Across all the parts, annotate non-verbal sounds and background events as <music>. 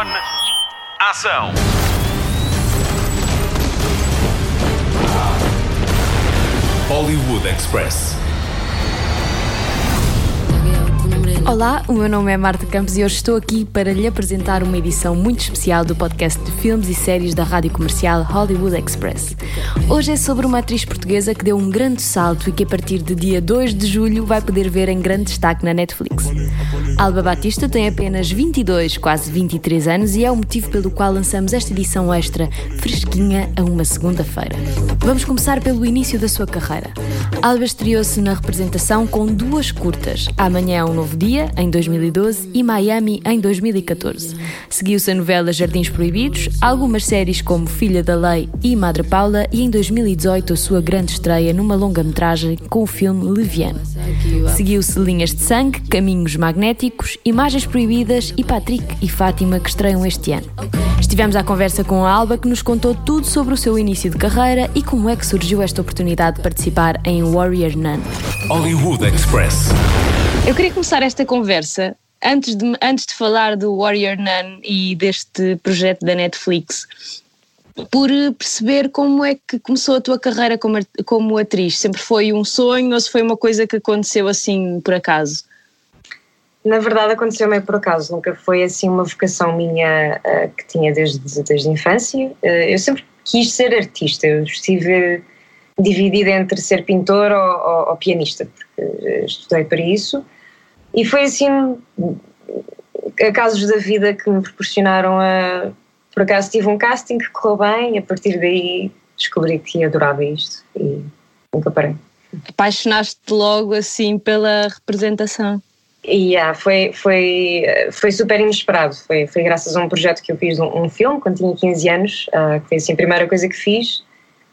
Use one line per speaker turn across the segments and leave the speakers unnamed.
On. Ação.
Hollywood Express.
Olá, o meu nome é Marta Campos e hoje estou aqui para lhe apresentar uma edição muito especial do podcast de filmes e séries da rádio comercial Hollywood Express. Hoje é sobre uma atriz portuguesa que deu um grande salto e que a partir de dia 2 de julho vai poder ver em grande destaque na Netflix. Alba Batista tem apenas 22, quase 23 anos e é o motivo pelo qual lançamos esta edição extra, fresquinha, a uma segunda-feira. Vamos começar pelo início da sua carreira. Alba estreou-se na representação com duas curtas, Amanhã é um Novo Dia, em 2012, e Miami, em 2014. Seguiu-se a novela Jardins Proibidos, algumas séries como Filha da Lei e Madre Paula, e em 2018 a sua grande estreia numa longa-metragem com o filme Leviano. Seguiu-se Linhas de Sangue, Caminhos Magnéticos, Imagens Proibidas e Patrick e Fátima que estreiam este ano. Estivemos à conversa com a Alba que nos contou tudo sobre o seu início de carreira e como é que surgiu esta oportunidade de participar em Warrior Nun.
Hollywood Express.
Eu queria começar esta conversa antes de, antes de falar do Warrior Nun e deste projeto da Netflix, por perceber como é que começou a tua carreira como, como atriz. Sempre foi um sonho ou se foi uma coisa que aconteceu assim por acaso?
Na verdade aconteceu meio por acaso, nunca foi assim uma vocação minha uh, que tinha desde, desde a infância. Uh, eu sempre quis ser artista, eu estive dividida entre ser pintor ou, ou, ou pianista, porque estudei para isso. E foi assim, casos da vida que me proporcionaram a. Por acaso tive um casting que correu bem, e a partir daí descobri que adorava isto e nunca parei.
Apaixonaste logo assim pela representação?
Yeah, foi, foi, foi super inesperado. Foi, foi graças a um projeto que eu fiz, um, um filme, quando tinha 15 anos, uh, que foi assim, a primeira coisa que fiz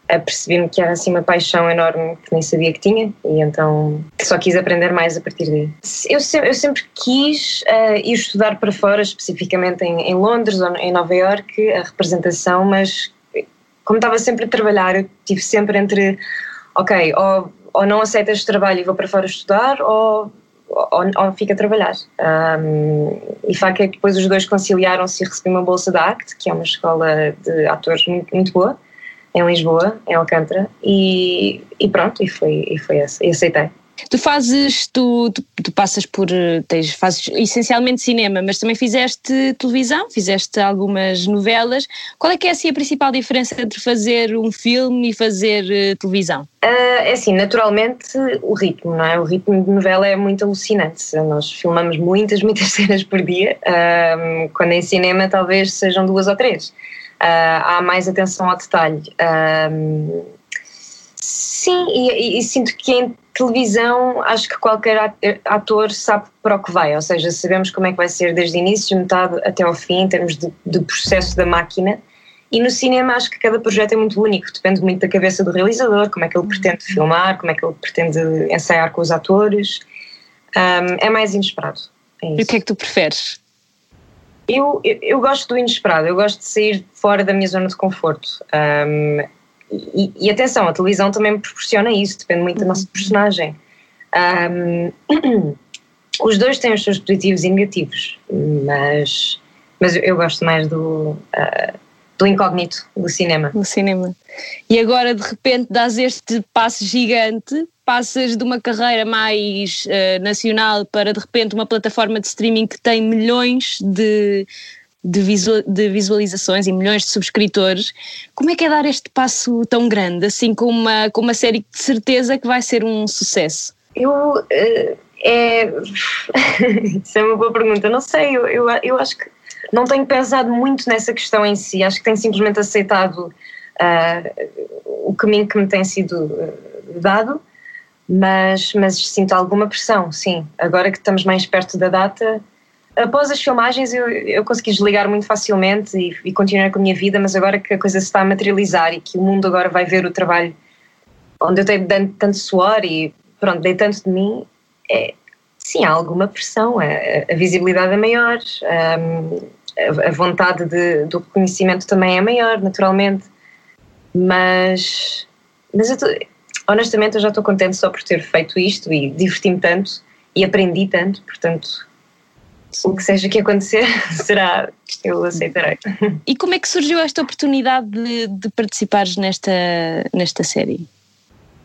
apercebi-me que era assim uma paixão enorme que nem sabia que tinha e então só quis aprender mais a partir daí. Eu eu sempre quis uh, ir estudar para fora, especificamente em, em Londres ou em Nova York, a representação, mas como estava sempre a trabalhar, eu tive sempre entre, ok, ou, ou não aceitas trabalho e vou para fora estudar, ou ou, ou fica a trabalhar. Um, e facto é que depois os dois conciliaram-se e recebi uma bolsa da ACT, que é uma escola de atores muito, muito boa, em Lisboa, em Alcântara, e, e pronto, e foi, e foi essa, e aceitei.
Tu fazes, tu, tu, tu, passas por, tens, fazes essencialmente cinema, mas também fizeste televisão, fizeste algumas novelas. Qual é que é assim a principal diferença entre fazer um filme e fazer uh, televisão?
Uh, é assim, naturalmente o ritmo, não é? O ritmo de novela é muito alucinante. Nós filmamos muitas, <laughs> muitas cenas por dia, uh, quando em cinema talvez sejam duas ou três. Há mais atenção ao detalhe. sim, e, e, e sinto que em televisão, acho que qualquer ator sabe para o que vai, ou seja, sabemos como é que vai ser desde o início, metade até ao fim, em termos de, de processo da máquina. E no cinema acho que cada projeto é muito único, depende muito da cabeça do realizador, como é que ele pretende filmar, como é que ele pretende ensaiar com os atores. Um, é mais inesperado. É
e o que é que tu preferes?
Eu, eu, eu, gosto do inesperado, eu gosto de sair fora da minha zona de conforto. Um, e, e, atenção, a televisão também me proporciona isso, depende muito da nossa uhum. personagem. Um, <clears throat> os dois têm os seus positivos e negativos, mas, mas eu gosto mais do, uh, do incógnito do cinema.
Do cinema. E agora, de repente, dás este passo gigante, passas de uma carreira mais uh, nacional para, de repente, uma plataforma de streaming que tem milhões de de, de visualizações e milhões de subscritores. Como é que é dar este passo tão grande, assim com uma, com uma série de certeza que vai ser um sucesso?
Eu. Uh, é. <laughs> Isso é uma boa pergunta. Não sei, eu, eu, eu acho que não tenho pensado muito nessa questão em si. Acho que tenho simplesmente aceitado uh, o caminho que me tem sido uh, dado, mas, mas sinto alguma pressão, sim. Agora que estamos mais perto da data, após as filmagens eu, eu consegui desligar muito facilmente e, e, continuar com a minha vida, mas agora que a coisa se está a materializar e que o mundo agora vai ver o trabalho onde eu tenho dado tanto suor e pronto, dei tanto de mim, é, sim, há alguma pressão, a, a visibilidade é maior, um, a, vontade de, do reconhecimento também é maior, naturalmente, mas, mas eu honestamente eu já estou contente só por ter feito isto e diverti-me tanto e aprendi tanto, portanto o que seja que acontecer <laughs> será que eu aceitarei.
E como é que surgiu esta oportunidade de, de participares nesta, nesta série?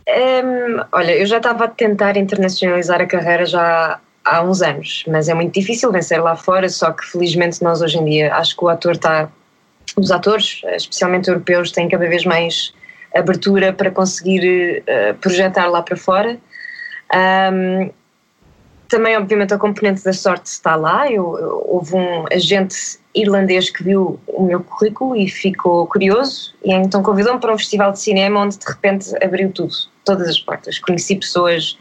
Um, olha, eu já estava a tentar internacionalizar a carreira já há uns anos, mas é muito difícil vencer lá fora, só que felizmente nós hoje em dia acho que o ator está. Os atores, especialmente europeus, têm cada vez mais abertura para conseguir uh, projetar lá para fora. Um, também, obviamente, a componente da sorte está lá. Eu, eu, houve um agente irlandês que viu o meu currículo e ficou curioso, e então convidou-me para um festival de cinema onde de repente abriu tudo, todas as portas. Conheci pessoas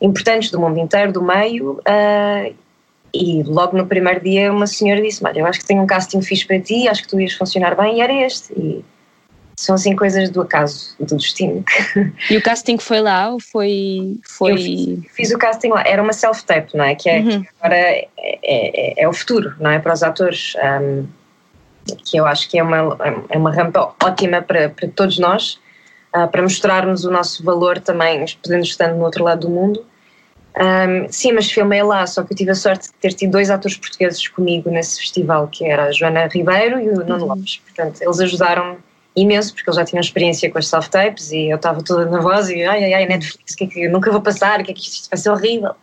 importantes do mundo inteiro, do meio, uh, e logo no primeiro dia uma senhora disse: Olha, eu acho que tenho um casting fixe para ti, acho que tu ias funcionar bem, e era este. E são assim coisas do acaso, do destino.
E o casting foi lá ou foi. foi...
Eu fiz, fiz o casting lá, era uma self-tape, não é? Que, é, uhum. que agora é, é, é, o futuro, não é? Para os atores. Um, que eu acho que é uma, é uma rampa ótima para, para todos nós, uh, para mostrarmos o nosso valor também, podendo estar no outro lado do mundo. Um, sim, mas filmei lá, só que eu tive a sorte de ter tido dois atores portugueses comigo nesse festival, que era a Joana Ribeiro e o Nuno uhum. Lopes. Portanto, eles ajudaram-me imenso, porque eles já tinham experiência com as soft tapes e eu estava toda nervosa e ai ai ai, Netflix, que é que eu nunca vou passar, que é que isto vai ser horrível.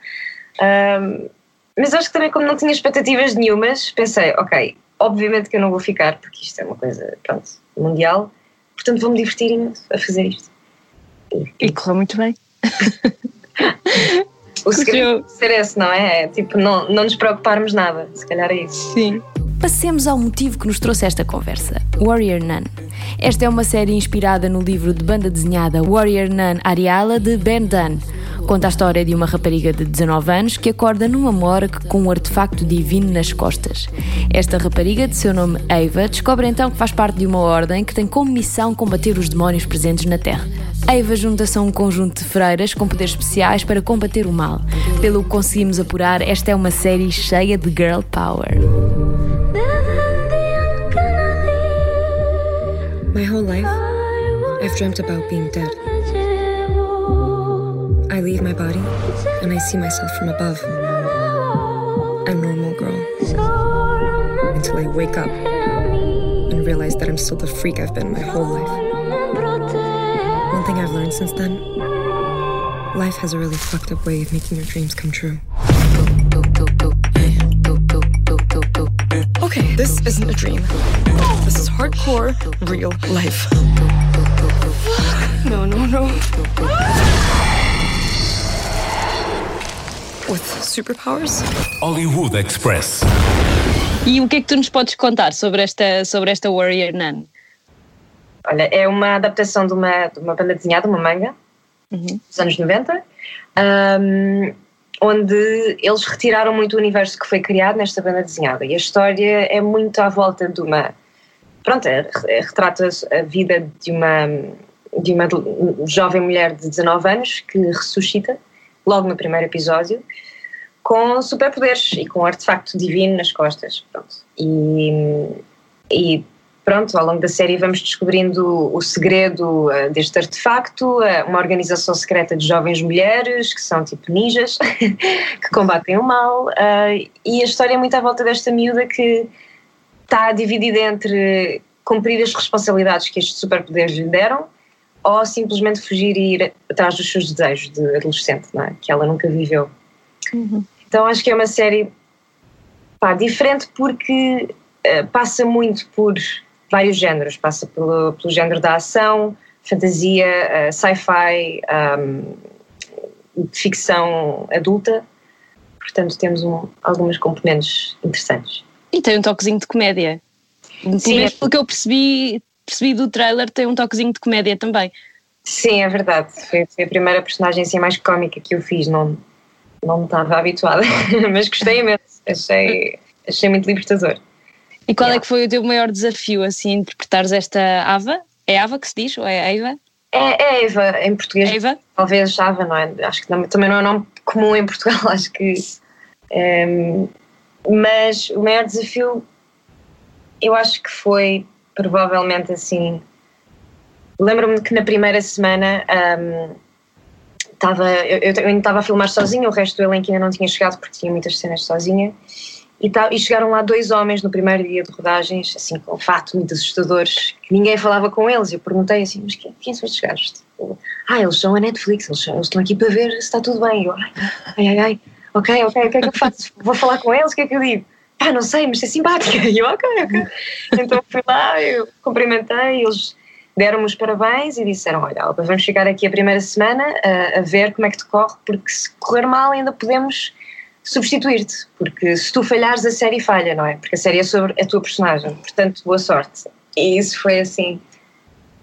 Um, mas acho que também, como não tinha expectativas nenhumas, pensei, ok, obviamente que eu não vou ficar, porque isto é uma coisa, pronto, mundial, portanto vou-me divertir imenso a fazer isto.
E, e correu muito bem. <laughs>
o segredo ser esse, não é? é? Tipo, não, não nos preocuparmos nada, se calhar é isso.
Sim.
Passemos ao motivo que nos trouxe esta conversa: Warrior Nun. Esta é uma série inspirada no livro de banda desenhada Warrior Nun Ariala de Ben Dunn. Conta a história de uma rapariga de 19 anos que acorda numa morgue com um artefacto divino nas costas. Esta rapariga, de seu nome Eva, descobre então que faz parte de uma ordem que tem como missão combater os demónios presentes na Terra. Eva junta-se a um conjunto de freiras com poderes especiais para combater o mal. Pelo que conseguimos apurar, esta é uma série cheia de girl power.
My whole life, I've dreamt about being dead. I leave my body and I see myself from above. A normal girl. Until I wake up and realize that I'm still the freak I've been my whole life. One thing I've learned since then life has a really fucked up way of making your dreams come true. Okay, this isn't a dream. Hardcore, real life. No, no, no. With superpowers?
Hollywood Express.
E o que é que tu nos podes contar sobre esta, sobre esta Warrior Nun?
Olha, é uma adaptação de uma, de uma banda desenhada, uma manga, uhum. dos anos 90. Um, onde eles retiraram muito o universo que foi criado nesta banda desenhada e a história é muito à volta de uma pronto, é, é, retrata a vida de uma de uma jovem mulher de 19 anos que ressuscita logo no primeiro episódio com superpoderes e com um artefacto divino nas costas pronto. E, e pronto, ao longo da série vamos descobrindo o segredo uh, deste artefacto, uh, uma organização secreta de jovens mulheres que são tipo ninjas, <laughs> que combatem o mal, uh, e a história é muito à volta desta miúda que está dividida entre cumprir as responsabilidades que estes superpoderes lhe deram ou simplesmente fugir e ir atrás dos seus desejos de adolescente, é? que ela nunca viveu. Uhum. Então acho que é uma série pá, diferente porque passa muito por vários géneros, passa pelo, pelo género da ação, fantasia, uh, sci-fi, um, ficção adulta, portanto temos um, algumas componentes interessantes.
E tem um toquezinho de comédia. Sim, é... pelo que eu percebi, percebi do trailer, tem um toquezinho de comédia também.
Sim, é verdade. Foi, foi a primeira personagem assim, mais cómica que eu fiz, não, não estava habituada, <laughs> mas gostei imenso, achei, achei muito libertador.
E qual é yeah. é que foi o teu maior desafio, assim, interpretares esta Ava? É Ava que se diz ou é Eva?
É, é Eva, em português.
Eva?
Talvez Ava, não é? Acho que também não é um nome comum em Portugal, <laughs> acho que. Um, mas o maior desafio, eu acho que foi provavelmente assim. Lembro-me que na primeira semana um, estava, eu, eu ainda estava a filmar sozinha, o resto do elenco ainda não tinha chegado porque tinha muitas cenas sozinha E, tal, e chegaram lá dois homens no primeiro dia de rodagens, assim, com um fato muito assustadores, que ninguém falava com eles. Eu perguntei assim, mas quem, quem são estes gajos? Tipo, ah, eles são a Netflix, eles, eles, estão aqui para ver se está tudo bem. Eu, ai, ai, ai, ok, ok, o que é que eu faço? Vou falar com eles, o que é que eu digo? Ah, não sei, mas é simpática. <laughs> E eu, ok, ok. Então fui lá, eu cumprimentei, eles deram-me os parabéns e disseram: Olha, Alba, vamos ficar aqui a primeira semana a, a ver como é que te corre, porque se correr mal ainda podemos substituir-te, porque se tu falhares a série falha, não é? Porque a série é sobre a tua personagem, portanto, boa sorte. E isso foi assim.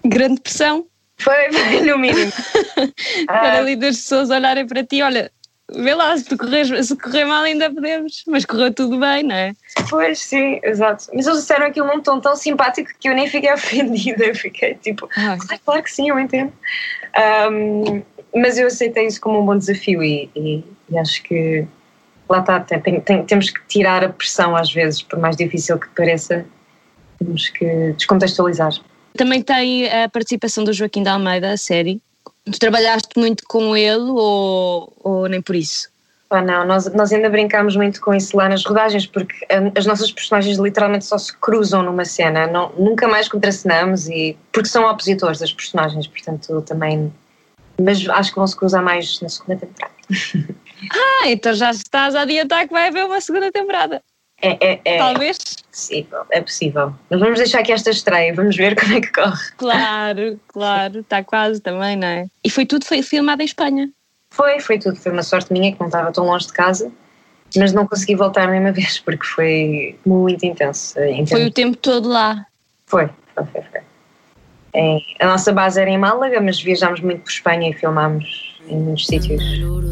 Grande pressão.
Foi, <laughs> foi no mínimo. <laughs>
para ah, ali das pessoas olharem para ti, olha, vê lá, se, tu corres, se correr mal ainda podemos, mas correu tudo bem, não é?
Pois, sim, exato. Mas eles disseram aquilo num tom tão simpático que eu nem fiquei <laughs> ofendida, eu fiquei tipo, ah. claro que sim, eu entendo. Um, mas eu aceitei isso como um bom desafio e, e, e acho que lá está, tem, tem, temos que tirar a pressão às vezes, por mais difícil que pareça, temos que descontextualizar.
Também tem a participação do Joaquim da Almeida, a série. Tu trabalhaste muito com ele ou, ou nem por isso?
Ah, não, nós, nós ainda brincámos muito com isso lá nas rodagens, porque as nossas personagens literalmente só se cruzam numa cena, não, nunca mais contracenamos, e, porque são opositores das personagens, portanto também. Mas acho que vão se cruzar mais na segunda temporada. <laughs>
Ah, então já estás a adiantar que vai haver uma segunda temporada.
É, é, é
Talvez.
Possível, é possível. Mas vamos deixar aqui esta estreia, vamos ver <laughs> como é que corre.
Claro, claro, está quase também, não é? E foi tudo foi filmado em Espanha?
Foi, foi tudo. Foi uma sorte minha que não estava tão longe de casa, mas não consegui voltar a mesma vez <laughs> porque foi muito intenso. intenso.
Foi o tempo todo lá?
Foi, foi, foi. foi. a nossa base era em Málaga, mas viajámos muito por Espanha e filmámos em muitos sítios.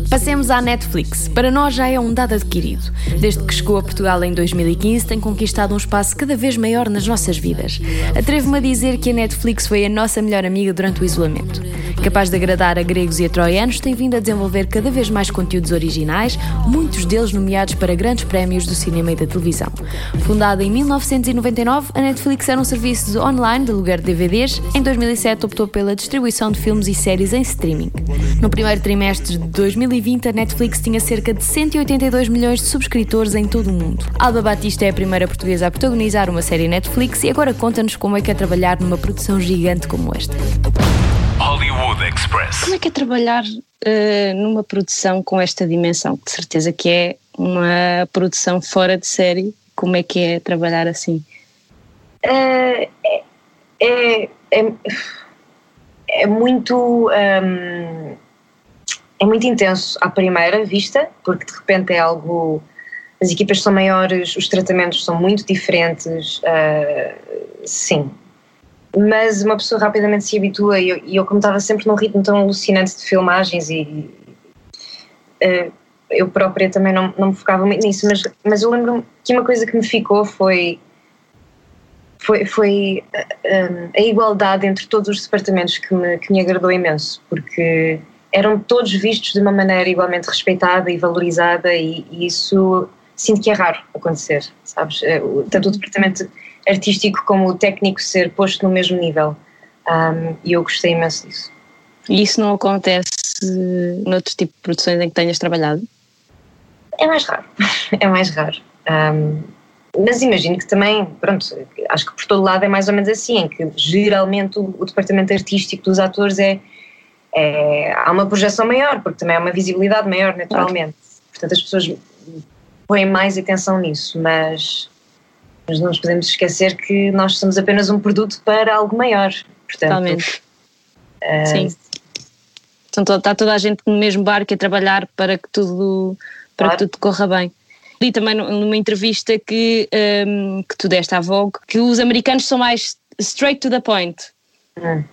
Passemos à Netflix. Para nós já é um dado adquirido. Desde que chegou a Portugal em 2015, tem conquistado um espaço cada vez maior nas nossas vidas. Atrevo-me a dizer que a Netflix foi a nossa melhor amiga durante o isolamento. Capaz de agradar a gregos e a troianos, tem vindo a desenvolver cada vez mais conteúdos originais, muitos deles nomeados para grandes prémios do cinema e da televisão. Fundada em 1999, a Netflix era um serviço online de aluguer de DVDs. Em 2007, optou pela distribuição de filmes e séries em streaming. No primeiro trimestre de 2020, a Netflix tinha cerca de 182 milhões de subscritores em todo o mundo. Alba Batista é a primeira portuguesa a protagonizar uma série Netflix e agora conta-nos como é que é trabalhar numa produção gigante como esta.
Hollywood Express.
Como é que é trabalhar uh, numa produção com esta dimensão? De certeza que é uma produção fora de série. Como é que é trabalhar assim?
Uh, é, é, é, é, muito. Um, é muito intenso à primeira vista, porque de repente é algo. As equipas são maiores, os tratamentos são muito diferentes. Uh, sim. Mas uma pessoa rapidamente se habitua e eu, eu como estava sempre num ritmo tão alucinante de filmagens e. Uh, eu própria também não, não me focava muito nisso, mas, mas eu lembro que uma coisa que me ficou foi foi, foi um, a igualdade entre todos os departamentos que me, que me agradou imenso, porque eram todos vistos de uma maneira igualmente respeitada e valorizada e, e isso sinto que é raro acontecer, sabes? Eh, tanto o departamento artístico como o técnico ser posto no mesmo nível um, e eu gostei imenso disso.
E isso não acontece noutro tipo de produções em que tenhas trabalhado?
É mais raro, <laughs> é mais raro. Um, mas imagino que também, pronto, acho que por todo lado é mais ou menos assim, em que geralmente o, o departamento artístico dos atores é é, há uma projeção maior, porque também há uma visibilidade maior, naturalmente. Claro. Portanto, as pessoas põem mais atenção nisso, mas, mas não nos podemos esquecer que nós somos apenas um produto para algo maior. Portanto,
Totalmente. Uh, Sim. Então está toda a gente no mesmo barco a trabalhar para que tudo, para claro. que tudo corra bem. Li também numa entrevista que, um, que tu deste à Vogue que os americanos são mais straight to the point. Hum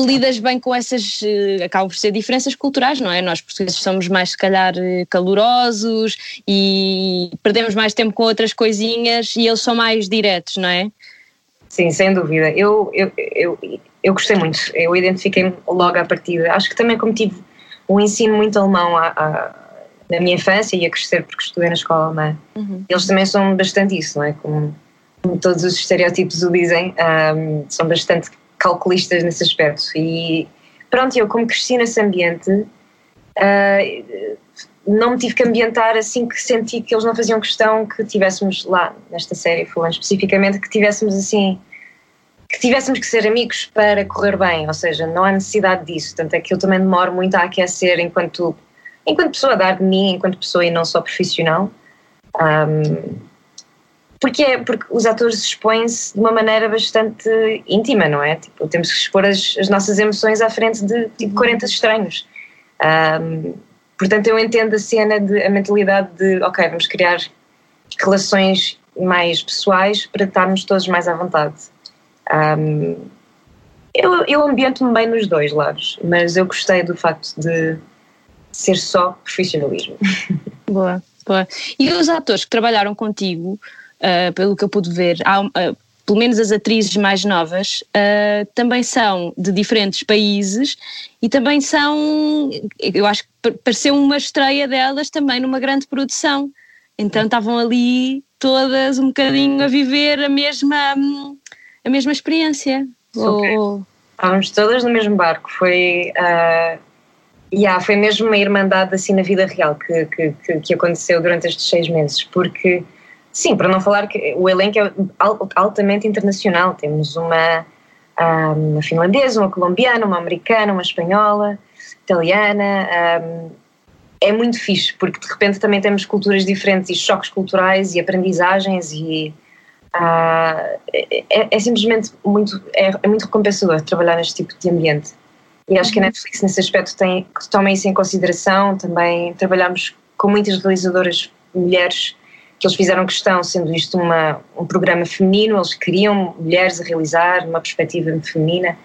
lidas bem com essas, uh, acabam por ser diferenças culturais, não é? Nós portugueses somos mais, se calhar, eh, calorosos e perdemos mais tempo com outras coisinhas e eles são mais diretos, não é?
Sim, sem dúvida. Eu, eu, eu, eu gostei muito, eu identifiquei-me logo à partida. Acho que também como tive um ensino muito alemão à, à, na minha infância e a crescer porque estudei na escola alemã, uhum. eles também são bastante isso, não é? Como, como todos os estereótipos o dizem, um, são bastante calculistas nesse aspecto. E pronto, eu como cresci nesse ambiente, uh, não me tive que ambientar assim que senti que eles não faziam questão que tivéssemos lá, nesta série, falando especificamente, que tivéssemos assim que tivéssemos que ser amigos para correr bem, ou seja, não há necessidade disso, tanto é que eu também demoro muito a aquecer enquanto, enquanto pessoa, a dar de mim, enquanto pessoa e não só profissional. Um, porque, é, porque os atores expõem-se de uma maneira bastante íntima, não é? Tipo, temos que expor as, as nossas emoções à frente de tipo 40 estranhos. Um, portanto, eu entendo a cena, de, a mentalidade de, ok, vamos criar relações mais pessoais para estarmos todos mais à vontade. Um, eu, eu ambiento-me bem nos dois lados, mas eu gostei do facto de ser só profissionalismo. <laughs>
Boa, boa. E os atores que trabalharam contigo, uh, pelo que eu pude ver, há, uh, pelo menos as atrizes mais novas, uh, também são de diferentes países e também são, eu acho que pareceu uma estreia delas também numa grande produção. Então estavam ali todas um bocadinho a viver a mesma, a mesma experiência.
Ou... Estávamos todas no mesmo barco. Foi, uh, yeah, foi mesmo uma irmandade assim na vida real que, que, que, que aconteceu durante estes seis meses, porque Sim, para não falar que o elenco é altamente internacional. Temos uma, uma finlandesa, uma colombiana, uma americana, uma espanhola, italiana. É muito fixe, porque de repente também temos culturas diferentes e choques culturais e aprendizagens e uh, é, é, simplesmente muito, é, é, muito recompensador trabalhar neste tipo de ambiente. E acho que a uhum. Netflix nesse aspecto tem, toma isso em consideração. Também trabalhamos com muitas realizadoras mulheres que eles fizeram questão, sendo isto uma, um programa feminino, eles queriam mulheres a realizar uma perspectiva feminina.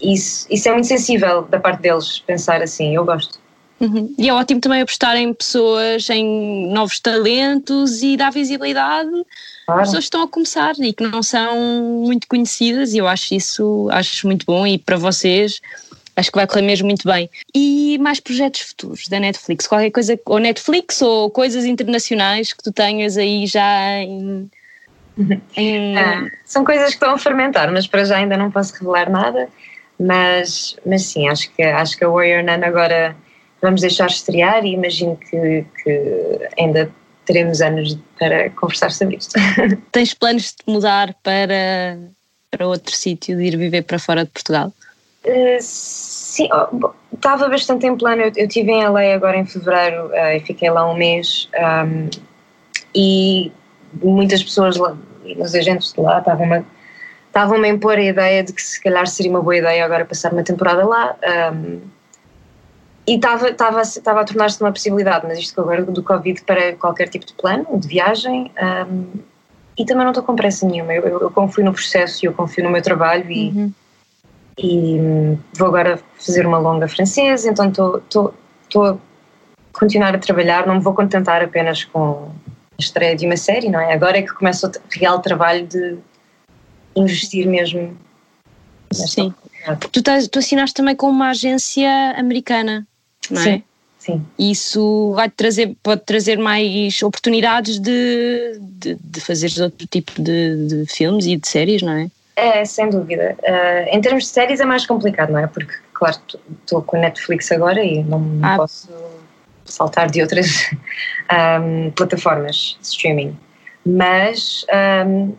Isso, isso é muito sensível da parte deles, pensar assim, eu gosto.
Uhum. E é ótimo também apostar em pessoas, em novos talentos e dar visibilidade claro. pessoas que estão a começar e que não são muito conhecidas, e eu acho isso acho muito bom. E para vocês, acho que vai correr mesmo muito bem. E mais projetos futuros da Netflix? Qualquer coisa, ou Netflix ou coisas internacionais que tu tenhas aí já em. <laughs>
em... Ah, são coisas que estão a fermentar, mas para já ainda não posso revelar nada. Mas, mas sim, acho que, acho que a Warrior Nun agora vamos deixar estrear e imagino que, que ainda teremos anos para conversar sobre isto. <laughs>
Tens planos de mudar para, para outro sítio, de ir viver para fora de Portugal?
Uh, Sim, estava bastante em plano. Eu, estive em LA agora em fevereiro uh, e fiquei lá um mês um, e muitas pessoas lá, os agentes de lá estavam-me estavam a impor a ideia de que se calhar seria uma boa ideia agora passar uma temporada lá. Um, e estava, estava, estava a tornar-se uma possibilidade, mas isto agora do Covid para qualquer tipo de plano, de viagem. Um, e também não estou com pressa nenhuma. Eu, eu, eu, confio no processo e eu confio no meu trabalho e. Uhum e vou agora fazer uma longa francesa, então estou a continuar a trabalhar, não me vou contentar apenas com a estreia de uma série, não é? Agora é que começa o real trabalho de investir mesmo.
Sim, tu, estás, tu assinaste também com uma agência americana, não é?
Sim. Sim.
Isso vai trazer, pode trazer mais oportunidades de, de, de fazer outro tipo de, de filmes e de séries, não é?
É, sem dúvida. Uh, em termos de séries é mais complicado, não é? Porque, claro, estou com a Netflix agora e não, ah. posso saltar de outras um, <laughs> plataformas de streaming. Mas, um,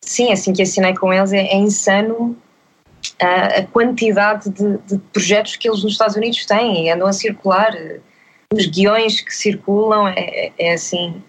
sim, assim que assinei com eles, é, é insano a, a quantidade de, de, projetos que eles nos Estados Unidos têm e andam a circular. Os guiões que circulam é, é assim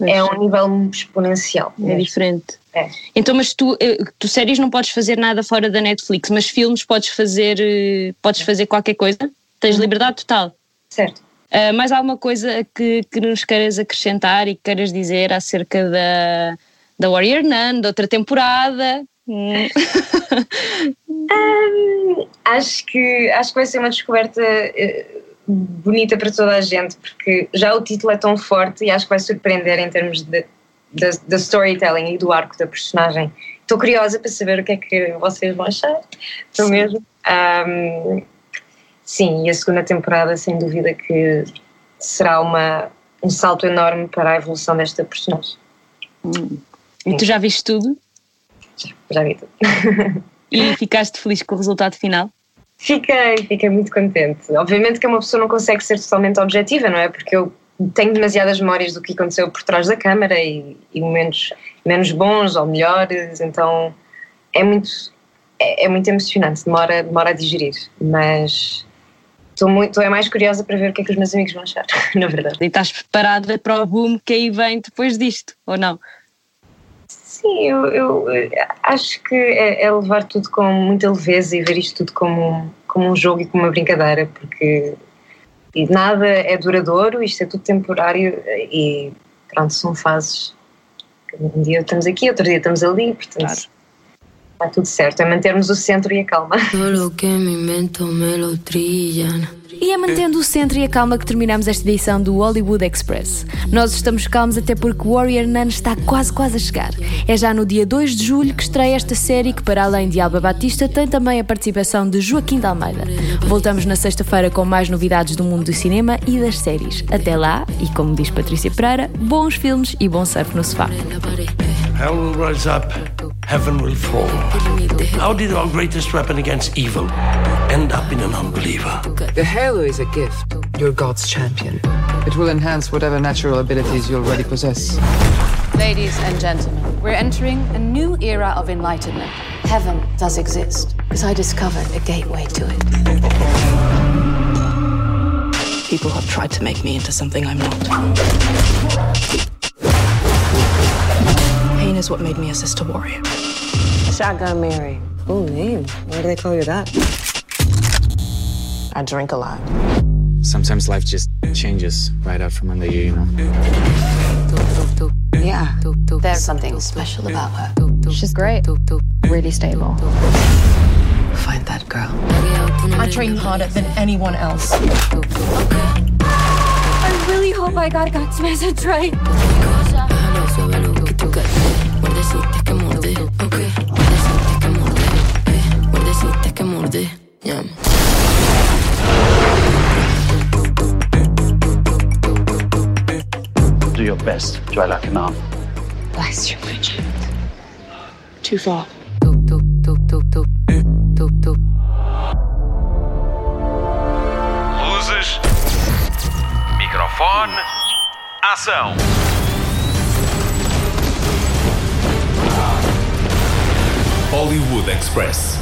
é um nível exponencial.
É diferente. É. Então, mas tu, eh, tu séries não podes fazer nada fora da Netflix, mas filmes podes fazer, eh, podes fazer qualquer coisa? Tens uhum. liberdade total?
Certo.
Uh, mais alguma coisa que, que nos queiras acrescentar e que queiras dizer acerca da, da Warrior Nun, da outra temporada? um, <laughs>
acho, que, acho que vai ser uma descoberta uh, bonita para toda a gente, porque já o título é tão forte e acho que vai surpreender em termos de, de, de storytelling e do arco da personagem. Estou curiosa para saber o que é que vocês vão achar. Estou mesmo. Um, sim, e a segunda temporada, sem dúvida, que será uma, um salto enorme para a evolução desta personagem.
Hum. E tu já viste tudo?
Já, já vi tudo. <laughs>
e ficaste feliz com o resultado final?
Fiquei, fiquei muito contente. Obviamente que uma pessoa não consegue ser totalmente objetiva, não é? Porque eu tenho demasiadas memórias do que aconteceu por trás da câmara e, e momentos menos bons ou melhores, então é muito, é, é, muito emocionante, demora, demora a digerir, mas estou muito, é mais curiosa para ver o que é que os meus amigos vão achar, <laughs> na verdade.
E estás preparada para o boom que aí vem depois disto, ou não?
Sim, eu, eu acho que é, é, levar tudo com muita leveza e ver isto tudo como, como um jogo e como uma brincadeira, porque nada é duradouro, isto é tudo temporário e pronto, são fases. Um dia estamos aqui, outro dia estamos ali, portanto claro. Está tudo certo, é mantermos o centro e a calma. <laughs>
E é mantendo o centro e a calma que terminamos esta edição do Hollywood Express. Nós estamos calmos até porque Warrior Nun está quase, quase a chegar. É já no dia 2 de julho que estreia esta série que, para além de Alba Batista, tem também a participação de Joaquim de Almeida. Voltamos na sexta-feira com mais novidades do mundo do cinema e das séries. Até lá, e como diz Patrícia Pereira, bons filmes e bom surf no sofá.
Hell will rise up, heaven will fall. How did our greatest weapon against evil end up in an unbeliever?
The Halo is a gift. You're God's champion. It will enhance whatever natural abilities you already possess.
Ladies and gentlemen, we're entering a new era of enlightenment. Heaven does exist, because I discovered a gateway to it.
People have tried to make me into something I'm not is what made me a sister warrior.
Shotgun Mary. Oh, name. Why do they call you that? I drink a lot.
Sometimes life just changes right out from under you, you know?
Yeah. There's something special about her.
She's great. Really stable.
Find that girl.
I train harder than anyone else.
I really hope I got God's message right.
Do your best, Joella Kanan.
Bless you. Too far.
Luzes. Microfone. Ação.
Hollywood Express.